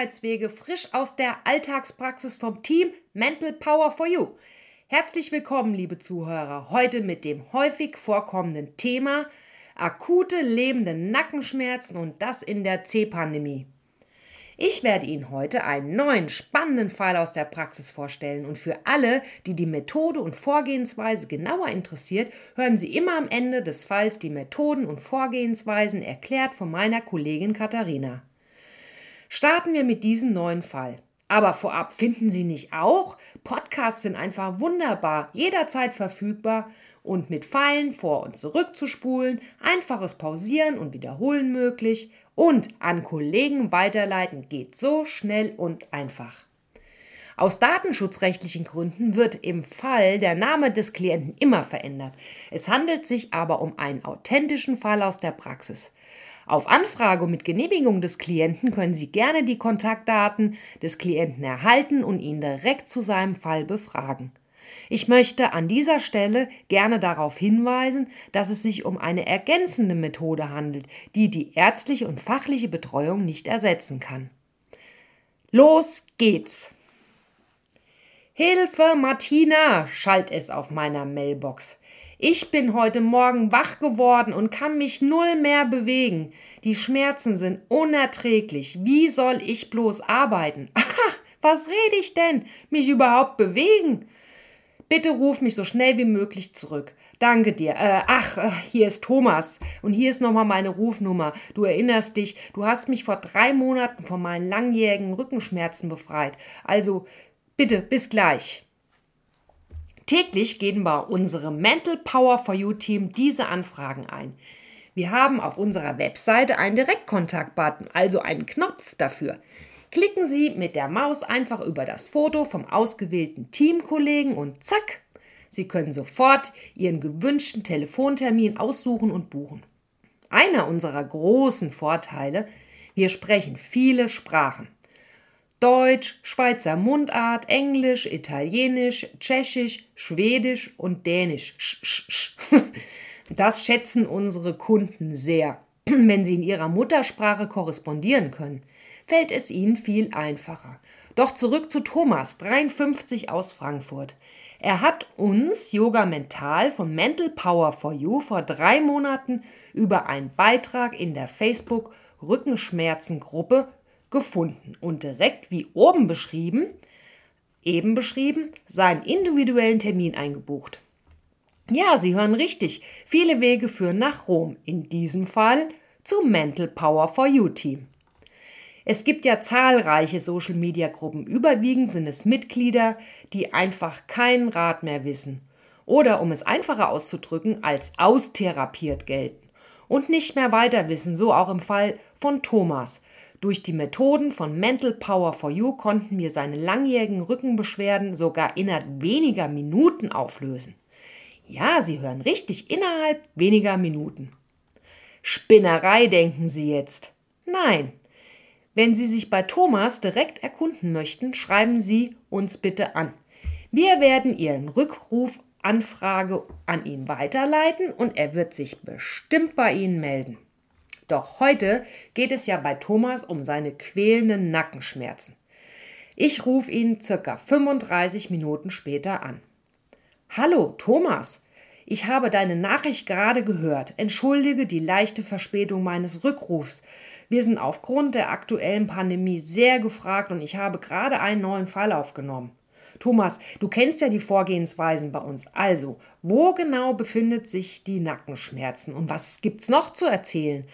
Gesundheitswege frisch aus der Alltagspraxis vom Team Mental Power for You. Herzlich willkommen, liebe Zuhörer, heute mit dem häufig vorkommenden Thema akute lebende Nackenschmerzen und das in der C-Pandemie. Ich werde Ihnen heute einen neuen spannenden Fall aus der Praxis vorstellen und für alle, die die Methode und Vorgehensweise genauer interessiert, hören Sie immer am Ende des Falls die Methoden und Vorgehensweisen erklärt von meiner Kollegin Katharina. Starten wir mit diesem neuen Fall. Aber vorab finden Sie nicht auch? Podcasts sind einfach wunderbar, jederzeit verfügbar und mit Pfeilen vor und zurück zu spulen, einfaches Pausieren und Wiederholen möglich und an Kollegen weiterleiten geht so schnell und einfach. Aus datenschutzrechtlichen Gründen wird im Fall der Name des Klienten immer verändert. Es handelt sich aber um einen authentischen Fall aus der Praxis. Auf Anfrage mit Genehmigung des Klienten können Sie gerne die Kontaktdaten des Klienten erhalten und ihn direkt zu seinem Fall befragen. Ich möchte an dieser Stelle gerne darauf hinweisen, dass es sich um eine ergänzende Methode handelt, die die ärztliche und fachliche Betreuung nicht ersetzen kann. Los geht's! Hilfe, Martina! schallt es auf meiner Mailbox. Ich bin heute Morgen wach geworden und kann mich null mehr bewegen. Die Schmerzen sind unerträglich. Wie soll ich bloß arbeiten? Aha, was rede ich denn? Mich überhaupt bewegen? Bitte ruf mich so schnell wie möglich zurück. Danke dir. Äh, ach, äh, hier ist Thomas. Und hier ist nochmal meine Rufnummer. Du erinnerst dich, du hast mich vor drei Monaten von meinen langjährigen Rückenschmerzen befreit. Also, bitte, bis gleich. Täglich gehen bei unserem Mental Power for You Team diese Anfragen ein. Wir haben auf unserer Webseite einen Direktkontakt-Button, also einen Knopf dafür. Klicken Sie mit der Maus einfach über das Foto vom ausgewählten Teamkollegen und zack, Sie können sofort Ihren gewünschten Telefontermin aussuchen und buchen. Einer unserer großen Vorteile, wir sprechen viele Sprachen. Deutsch, Schweizer Mundart, Englisch, Italienisch, Tschechisch, Schwedisch und Dänisch. Das schätzen unsere Kunden sehr, wenn sie in ihrer Muttersprache korrespondieren können fällt es ihnen viel einfacher. Doch zurück zu Thomas, 53 aus Frankfurt. Er hat uns Yoga Mental von Mental Power for You vor drei Monaten über einen Beitrag in der Facebook Rückenschmerzengruppe gefunden und direkt wie oben beschrieben, eben beschrieben, seinen individuellen Termin eingebucht. Ja, Sie hören richtig. Viele Wege führen nach Rom. In diesem Fall zum Mental Power for You Team. Es gibt ja zahlreiche Social-Media-Gruppen. Überwiegend sind es Mitglieder, die einfach keinen Rat mehr wissen. Oder, um es einfacher auszudrücken, als austherapiert gelten. Und nicht mehr weiter wissen, so auch im Fall von Thomas. Durch die Methoden von Mental Power for You konnten wir seine langjährigen Rückenbeschwerden sogar innerhalb weniger Minuten auflösen. Ja, Sie hören richtig, innerhalb weniger Minuten. Spinnerei denken Sie jetzt. Nein, wenn Sie sich bei Thomas direkt erkunden möchten, schreiben Sie uns bitte an. Wir werden Ihren Rückrufanfrage an ihn weiterleiten und er wird sich bestimmt bei Ihnen melden. Doch heute geht es ja bei Thomas um seine quälenden Nackenschmerzen. Ich rufe ihn circa 35 Minuten später an. Hallo, Thomas. Ich habe deine Nachricht gerade gehört. Entschuldige die leichte Verspätung meines Rückrufs. Wir sind aufgrund der aktuellen Pandemie sehr gefragt und ich habe gerade einen neuen Fall aufgenommen. Thomas, du kennst ja die Vorgehensweisen bei uns. Also, wo genau befindet sich die Nackenschmerzen und was gibt's noch zu erzählen?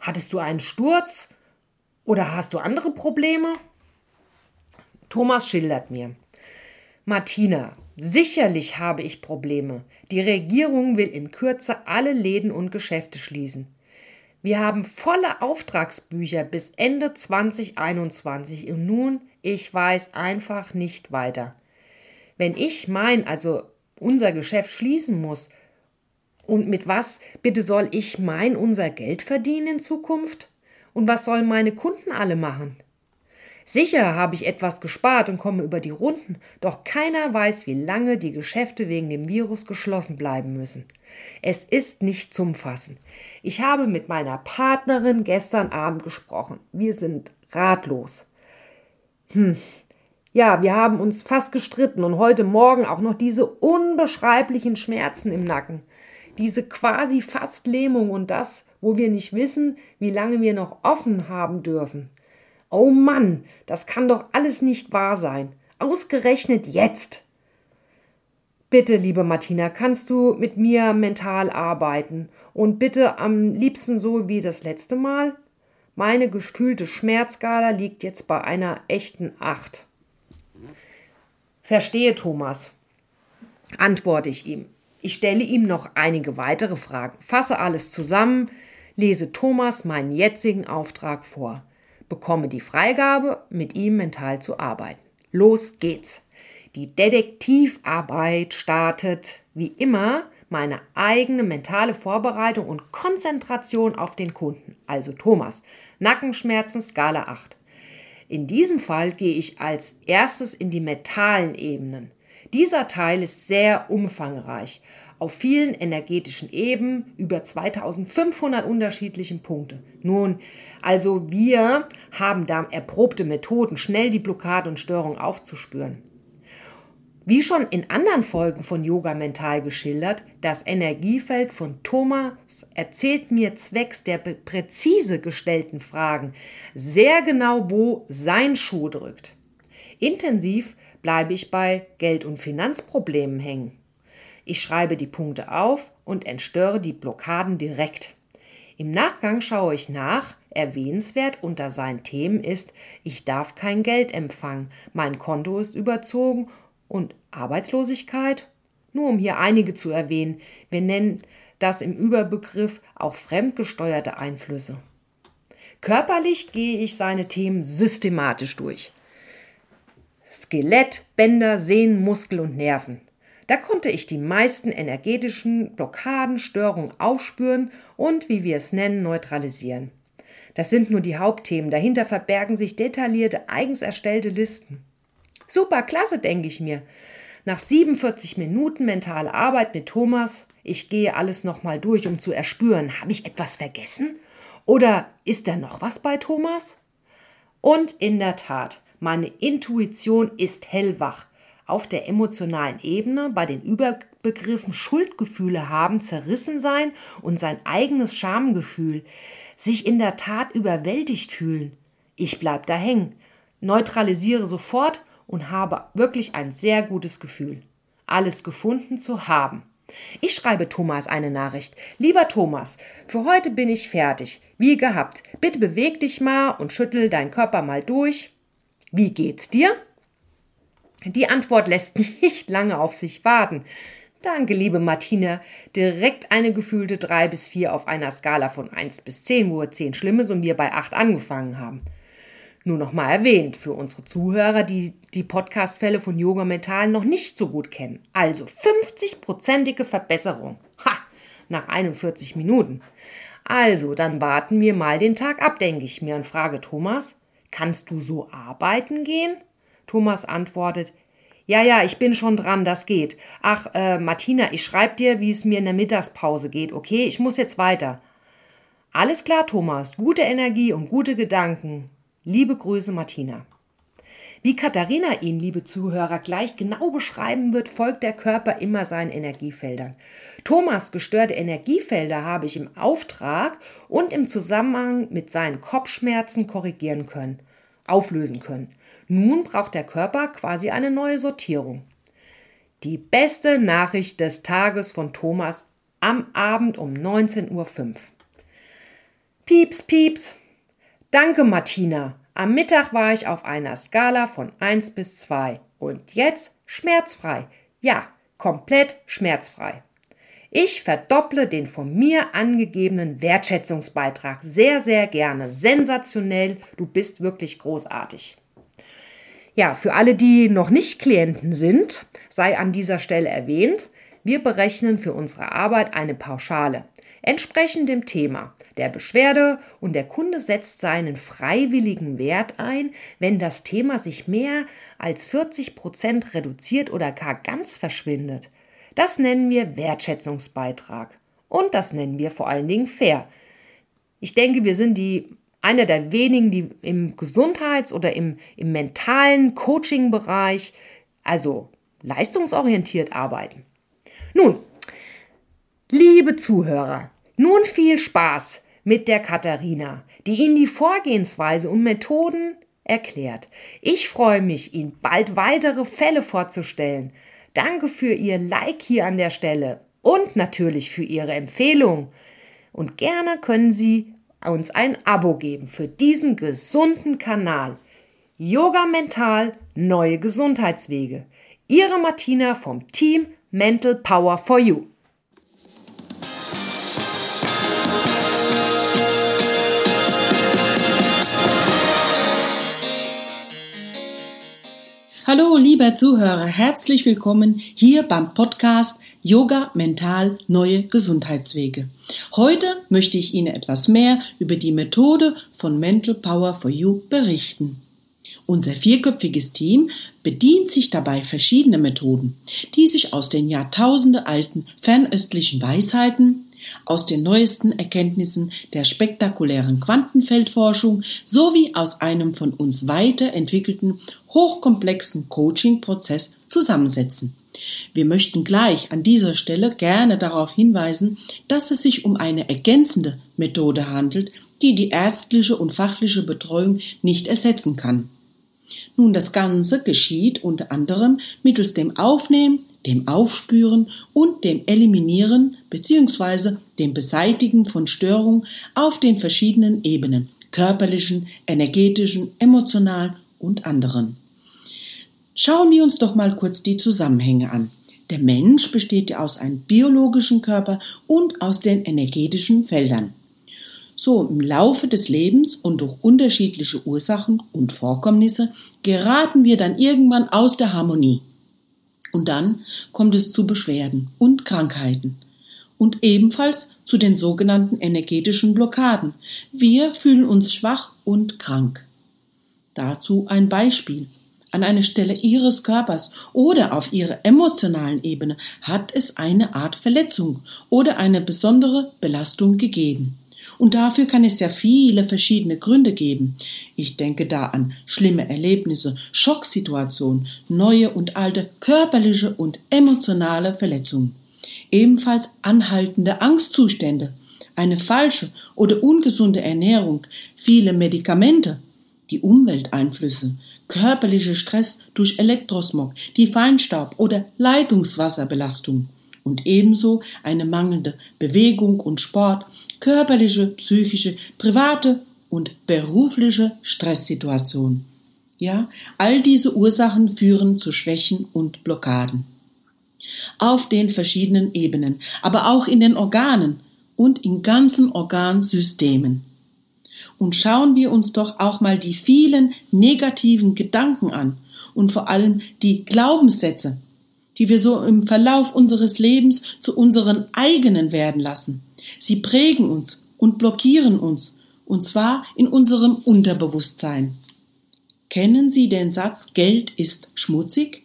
Hattest du einen Sturz oder hast du andere Probleme? Thomas schildert mir. Martina, sicherlich habe ich Probleme. Die Regierung will in Kürze alle Läden und Geschäfte schließen. Wir haben volle Auftragsbücher bis Ende 2021 und nun, ich weiß einfach nicht weiter. Wenn ich mein, also unser Geschäft schließen muss, und mit was bitte soll ich mein, unser Geld verdienen in Zukunft? Und was sollen meine Kunden alle machen? Sicher habe ich etwas gespart und komme über die Runden, doch keiner weiß, wie lange die Geschäfte wegen dem Virus geschlossen bleiben müssen. Es ist nicht zum Fassen. Ich habe mit meiner Partnerin gestern Abend gesprochen. Wir sind ratlos. Hm. Ja, wir haben uns fast gestritten und heute Morgen auch noch diese unbeschreiblichen Schmerzen im Nacken. Diese quasi fast Lähmung und das, wo wir nicht wissen, wie lange wir noch offen haben dürfen. Oh Mann, das kann doch alles nicht wahr sein. Ausgerechnet jetzt. Bitte, liebe Martina, kannst du mit mir mental arbeiten und bitte am liebsten so wie das letzte Mal? Meine gefühlte Schmerzskala liegt jetzt bei einer echten Acht. Verstehe, Thomas, antworte ich ihm. Ich stelle ihm noch einige weitere Fragen, fasse alles zusammen, lese Thomas meinen jetzigen Auftrag vor, bekomme die Freigabe, mit ihm mental zu arbeiten. Los geht's. Die Detektivarbeit startet wie immer meine eigene mentale Vorbereitung und Konzentration auf den Kunden, also Thomas. Nackenschmerzen Skala 8. In diesem Fall gehe ich als erstes in die mentalen Ebenen. Dieser Teil ist sehr umfangreich, auf vielen energetischen Ebenen über 2500 unterschiedlichen Punkte. Nun, also wir haben da erprobte Methoden, schnell die Blockade und Störung aufzuspüren. Wie schon in anderen Folgen von Yoga Mental geschildert, das Energiefeld von Thomas erzählt mir zwecks der präzise gestellten Fragen sehr genau, wo sein Schuh drückt. Intensiv bleibe ich bei Geld- und Finanzproblemen hängen. Ich schreibe die Punkte auf und entstöre die Blockaden direkt. Im Nachgang schaue ich nach, erwähnenswert unter seinen Themen ist, ich darf kein Geld empfangen, mein Konto ist überzogen und Arbeitslosigkeit? Nur um hier einige zu erwähnen, wir nennen das im Überbegriff auch fremdgesteuerte Einflüsse. Körperlich gehe ich seine Themen systematisch durch. Skelett, Bänder, Sehnen, Muskel und Nerven. Da konnte ich die meisten energetischen Blockaden, Störungen aufspüren und, wie wir es nennen, neutralisieren. Das sind nur die Hauptthemen. Dahinter verbergen sich detaillierte, eigens erstellte Listen. Super klasse, denke ich mir. Nach 47 Minuten mentale Arbeit mit Thomas, ich gehe alles nochmal durch, um zu erspüren, habe ich etwas vergessen? Oder ist da noch was bei Thomas? Und in der Tat, meine Intuition ist hellwach. Auf der emotionalen Ebene bei den Überbegriffen Schuldgefühle haben, zerrissen sein und sein eigenes Schamgefühl, sich in der Tat überwältigt fühlen. Ich bleib da hängen, neutralisiere sofort und habe wirklich ein sehr gutes Gefühl, alles gefunden zu haben. Ich schreibe Thomas eine Nachricht. Lieber Thomas, für heute bin ich fertig. Wie gehabt. Bitte beweg dich mal und schüttel deinen Körper mal durch. Wie geht's dir? Die Antwort lässt nicht lange auf sich warten. Danke, liebe Martina. Direkt eine gefühlte 3 bis 4 auf einer Skala von 1 bis 10, wo 10 schlimm ist und wir bei 8 angefangen haben. Nur noch mal erwähnt für unsere Zuhörer, die die Podcast-Fälle von Yoga Mental noch nicht so gut kennen. Also 50-prozentige Verbesserung. Ha! Nach 41 Minuten. Also, dann warten wir mal den Tag ab, denke ich mir und frage Thomas, kannst du so arbeiten gehen? Thomas antwortet, ja, ja, ich bin schon dran, das geht. Ach, äh, Martina, ich schreib dir, wie es mir in der Mittagspause geht, okay? Ich muss jetzt weiter. Alles klar, Thomas, gute Energie und gute Gedanken. Liebe Grüße, Martina. Wie Katharina ihn, liebe Zuhörer, gleich genau beschreiben wird, folgt der Körper immer seinen Energiefeldern. Thomas gestörte Energiefelder habe ich im Auftrag und im Zusammenhang mit seinen Kopfschmerzen korrigieren können, auflösen können. Nun braucht der Körper quasi eine neue Sortierung. Die beste Nachricht des Tages von Thomas am Abend um 19.05 Uhr. Pieps, pieps, Danke, Martina. Am Mittag war ich auf einer Skala von 1 bis 2 und jetzt schmerzfrei. Ja, komplett schmerzfrei. Ich verdopple den von mir angegebenen Wertschätzungsbeitrag sehr, sehr gerne. Sensationell, du bist wirklich großartig. Ja, für alle, die noch nicht Klienten sind, sei an dieser Stelle erwähnt, wir berechnen für unsere Arbeit eine Pauschale entsprechend dem Thema der Beschwerde und der Kunde setzt seinen freiwilligen Wert ein, wenn das Thema sich mehr als 40 Prozent reduziert oder gar ganz verschwindet. Das nennen wir Wertschätzungsbeitrag. Und das nennen wir vor allen Dingen fair. Ich denke, wir sind die einer der wenigen, die im Gesundheits- oder im, im mentalen Coaching-Bereich, also leistungsorientiert arbeiten. Nun, liebe Zuhörer, nun viel Spaß mit der Katharina, die Ihnen die Vorgehensweise und Methoden erklärt. Ich freue mich, Ihnen bald weitere Fälle vorzustellen. Danke für Ihr Like hier an der Stelle und natürlich für Ihre Empfehlung. Und gerne können Sie uns ein Abo geben für diesen gesunden Kanal. Yoga Mental, neue Gesundheitswege. Ihre Martina vom Team Mental Power for You. Hallo, lieber Zuhörer, herzlich willkommen hier beim Podcast Yoga Mental Neue Gesundheitswege. Heute möchte ich Ihnen etwas mehr über die Methode von Mental Power for You berichten. Unser vierköpfiges Team bedient sich dabei verschiedener Methoden, die sich aus den Jahrtausende alten fernöstlichen Weisheiten, aus den neuesten Erkenntnissen der spektakulären Quantenfeldforschung sowie aus einem von uns weiterentwickelten hochkomplexen Coaching-Prozess zusammensetzen. Wir möchten gleich an dieser Stelle gerne darauf hinweisen, dass es sich um eine ergänzende Methode handelt, die die ärztliche und fachliche Betreuung nicht ersetzen kann. Nun, das Ganze geschieht unter anderem mittels dem Aufnehmen, dem Aufspüren und dem Eliminieren bzw. dem Beseitigen von Störungen auf den verschiedenen Ebenen körperlichen, energetischen, emotionalen und anderen. Schauen wir uns doch mal kurz die Zusammenhänge an. Der Mensch besteht ja aus einem biologischen Körper und aus den energetischen Feldern. So im Laufe des Lebens und durch unterschiedliche Ursachen und Vorkommnisse geraten wir dann irgendwann aus der Harmonie. Und dann kommt es zu Beschwerden und Krankheiten und ebenfalls zu den sogenannten energetischen Blockaden. Wir fühlen uns schwach und krank. Dazu ein Beispiel. An einer Stelle Ihres Körpers oder auf Ihrer emotionalen Ebene hat es eine Art Verletzung oder eine besondere Belastung gegeben. Und dafür kann es ja viele verschiedene Gründe geben. Ich denke da an schlimme Erlebnisse, Schocksituationen, neue und alte körperliche und emotionale Verletzungen. Ebenfalls anhaltende Angstzustände, eine falsche oder ungesunde Ernährung, viele Medikamente, die Umwelteinflüsse, körperlicher Stress durch Elektrosmog, die Feinstaub oder Leitungswasserbelastung und ebenso eine mangelnde Bewegung und Sport, körperliche, psychische, private und berufliche Stresssituation. Ja, all diese Ursachen führen zu Schwächen und Blockaden. Auf den verschiedenen Ebenen, aber auch in den Organen und in ganzen Organsystemen. Und schauen wir uns doch auch mal die vielen negativen Gedanken an und vor allem die Glaubenssätze, die wir so im Verlauf unseres Lebens zu unseren eigenen werden lassen. Sie prägen uns und blockieren uns, und zwar in unserem Unterbewusstsein. Kennen Sie den Satz Geld ist schmutzig?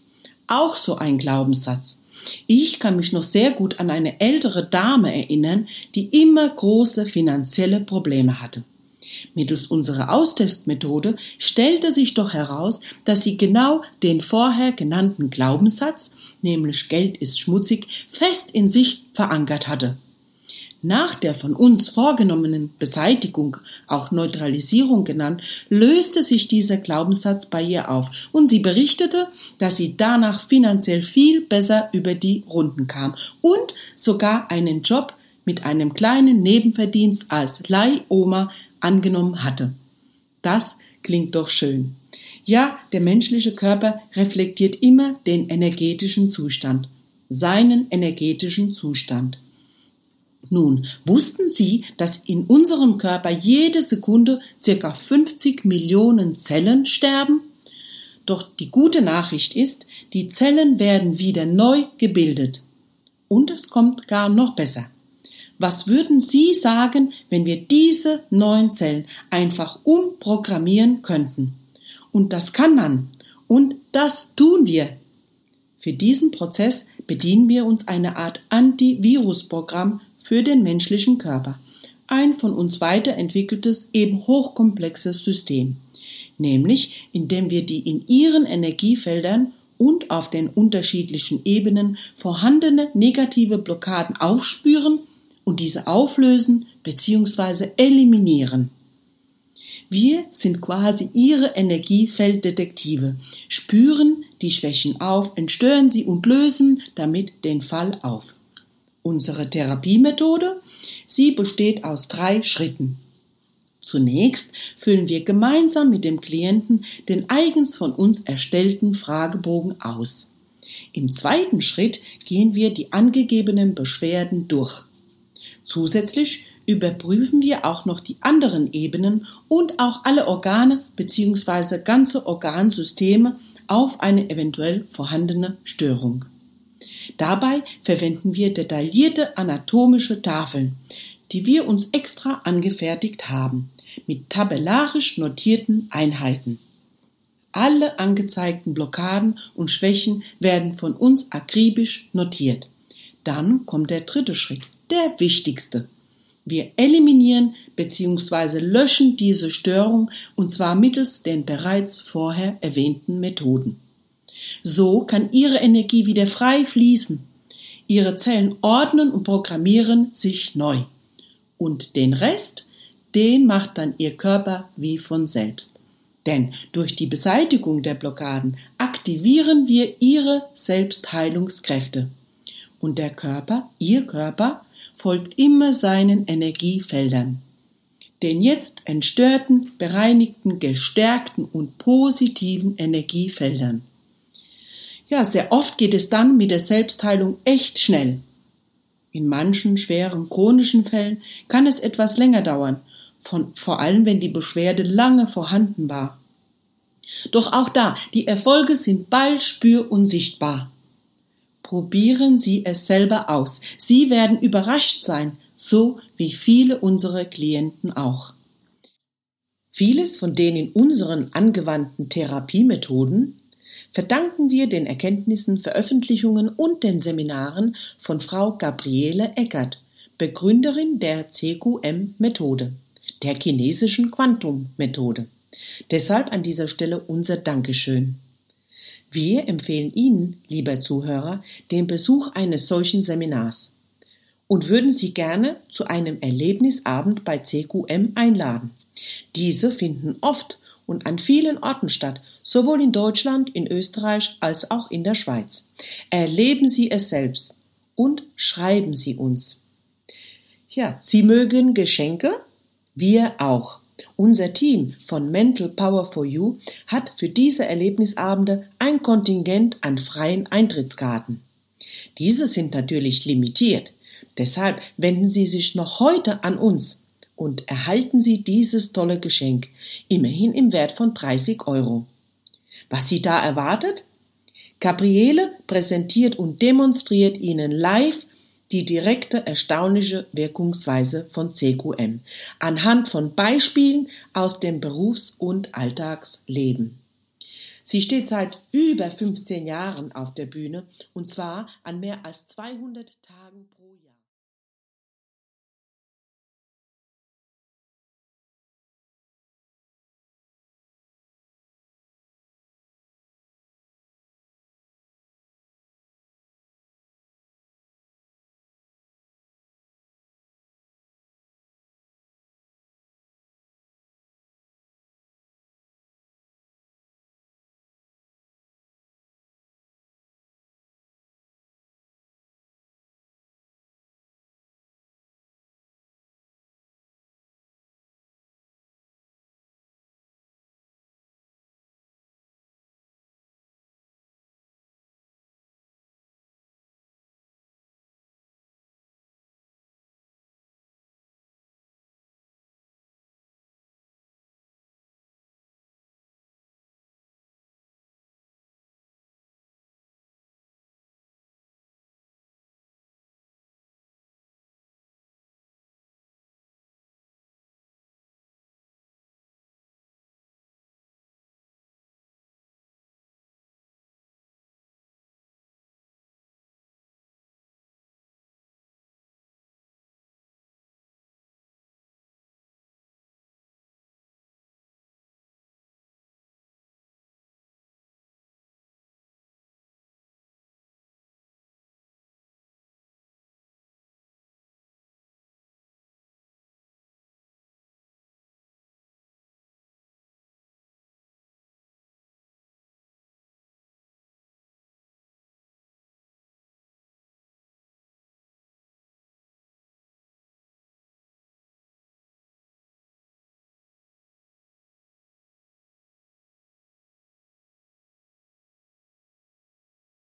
Auch so ein Glaubenssatz. Ich kann mich noch sehr gut an eine ältere Dame erinnern, die immer große finanzielle Probleme hatte. Mittels unserer Austestmethode stellte sich doch heraus, dass sie genau den vorher genannten Glaubenssatz, nämlich Geld ist schmutzig, fest in sich verankert hatte. Nach der von uns vorgenommenen Beseitigung, auch Neutralisierung genannt, löste sich dieser Glaubenssatz bei ihr auf und sie berichtete, dass sie danach finanziell viel besser über die Runden kam und sogar einen Job mit einem kleinen Nebenverdienst als Leihoma angenommen hatte. Das klingt doch schön. Ja, der menschliche Körper reflektiert immer den energetischen Zustand, seinen energetischen Zustand. Nun, wussten Sie, dass in unserem Körper jede Sekunde circa 50 Millionen Zellen sterben? Doch die gute Nachricht ist, die Zellen werden wieder neu gebildet. Und es kommt gar noch besser. Was würden Sie sagen, wenn wir diese neuen Zellen einfach umprogrammieren könnten? Und das kann man. Und das tun wir. Für diesen Prozess bedienen wir uns einer Art Antivirusprogramm für den menschlichen Körper. ein von uns weiterentwickeltes, eben hochkomplexes System, nämlich indem wir die in ihren Energiefeldern und auf den unterschiedlichen Ebenen vorhandene negative Blockaden aufspüren und diese auflösen bzw. eliminieren. Wir sind quasi ihre Energiefelddetektive, spüren die Schwächen auf, entstören sie und lösen damit den Fall auf. Unsere Therapiemethode, sie besteht aus drei Schritten. Zunächst füllen wir gemeinsam mit dem Klienten den eigens von uns erstellten Fragebogen aus. Im zweiten Schritt gehen wir die angegebenen Beschwerden durch. Zusätzlich überprüfen wir auch noch die anderen Ebenen und auch alle Organe bzw. ganze Organsysteme auf eine eventuell vorhandene Störung. Dabei verwenden wir detaillierte anatomische Tafeln, die wir uns extra angefertigt haben mit tabellarisch notierten Einheiten. Alle angezeigten Blockaden und Schwächen werden von uns akribisch notiert. Dann kommt der dritte Schritt, der wichtigste. Wir eliminieren bzw. löschen diese Störung und zwar mittels den bereits vorher erwähnten Methoden. So kann Ihre Energie wieder frei fließen. Ihre Zellen ordnen und programmieren sich neu. Und den Rest den macht dann ihr Körper wie von selbst. Denn durch die Beseitigung der Blockaden aktivieren wir ihre Selbstheilungskräfte. Und der Körper, ihr Körper, folgt immer seinen Energiefeldern. Den jetzt entstörten, bereinigten, gestärkten und positiven Energiefeldern. Ja, sehr oft geht es dann mit der Selbstheilung echt schnell. In manchen schweren chronischen Fällen kann es etwas länger dauern von, vor allem wenn die Beschwerde lange vorhanden war. Doch auch da, die Erfolge sind bald spür- und sichtbar. Probieren Sie es selber aus. Sie werden überrascht sein, so wie viele unserer Klienten auch. Vieles von den in unseren angewandten Therapiemethoden verdanken wir den Erkenntnissen, Veröffentlichungen und den Seminaren von Frau Gabriele Eckert, Begründerin der CQM-Methode der chinesischen Quantum-Methode. Deshalb an dieser Stelle unser Dankeschön. Wir empfehlen Ihnen, lieber Zuhörer, den Besuch eines solchen Seminars und würden Sie gerne zu einem Erlebnisabend bei CQM einladen. Diese finden oft und an vielen Orten statt, sowohl in Deutschland, in Österreich als auch in der Schweiz. Erleben Sie es selbst und schreiben Sie uns. Ja, Sie mögen Geschenke wir auch. Unser Team von Mental Power for You hat für diese Erlebnisabende ein Kontingent an freien Eintrittskarten. Diese sind natürlich limitiert. Deshalb wenden Sie sich noch heute an uns und erhalten Sie dieses tolle Geschenk, immerhin im Wert von 30 Euro. Was Sie da erwartet? Gabriele präsentiert und demonstriert Ihnen live die direkte erstaunliche Wirkungsweise von CQM anhand von Beispielen aus dem Berufs- und Alltagsleben. Sie steht seit über 15 Jahren auf der Bühne und zwar an mehr als 200 Tagen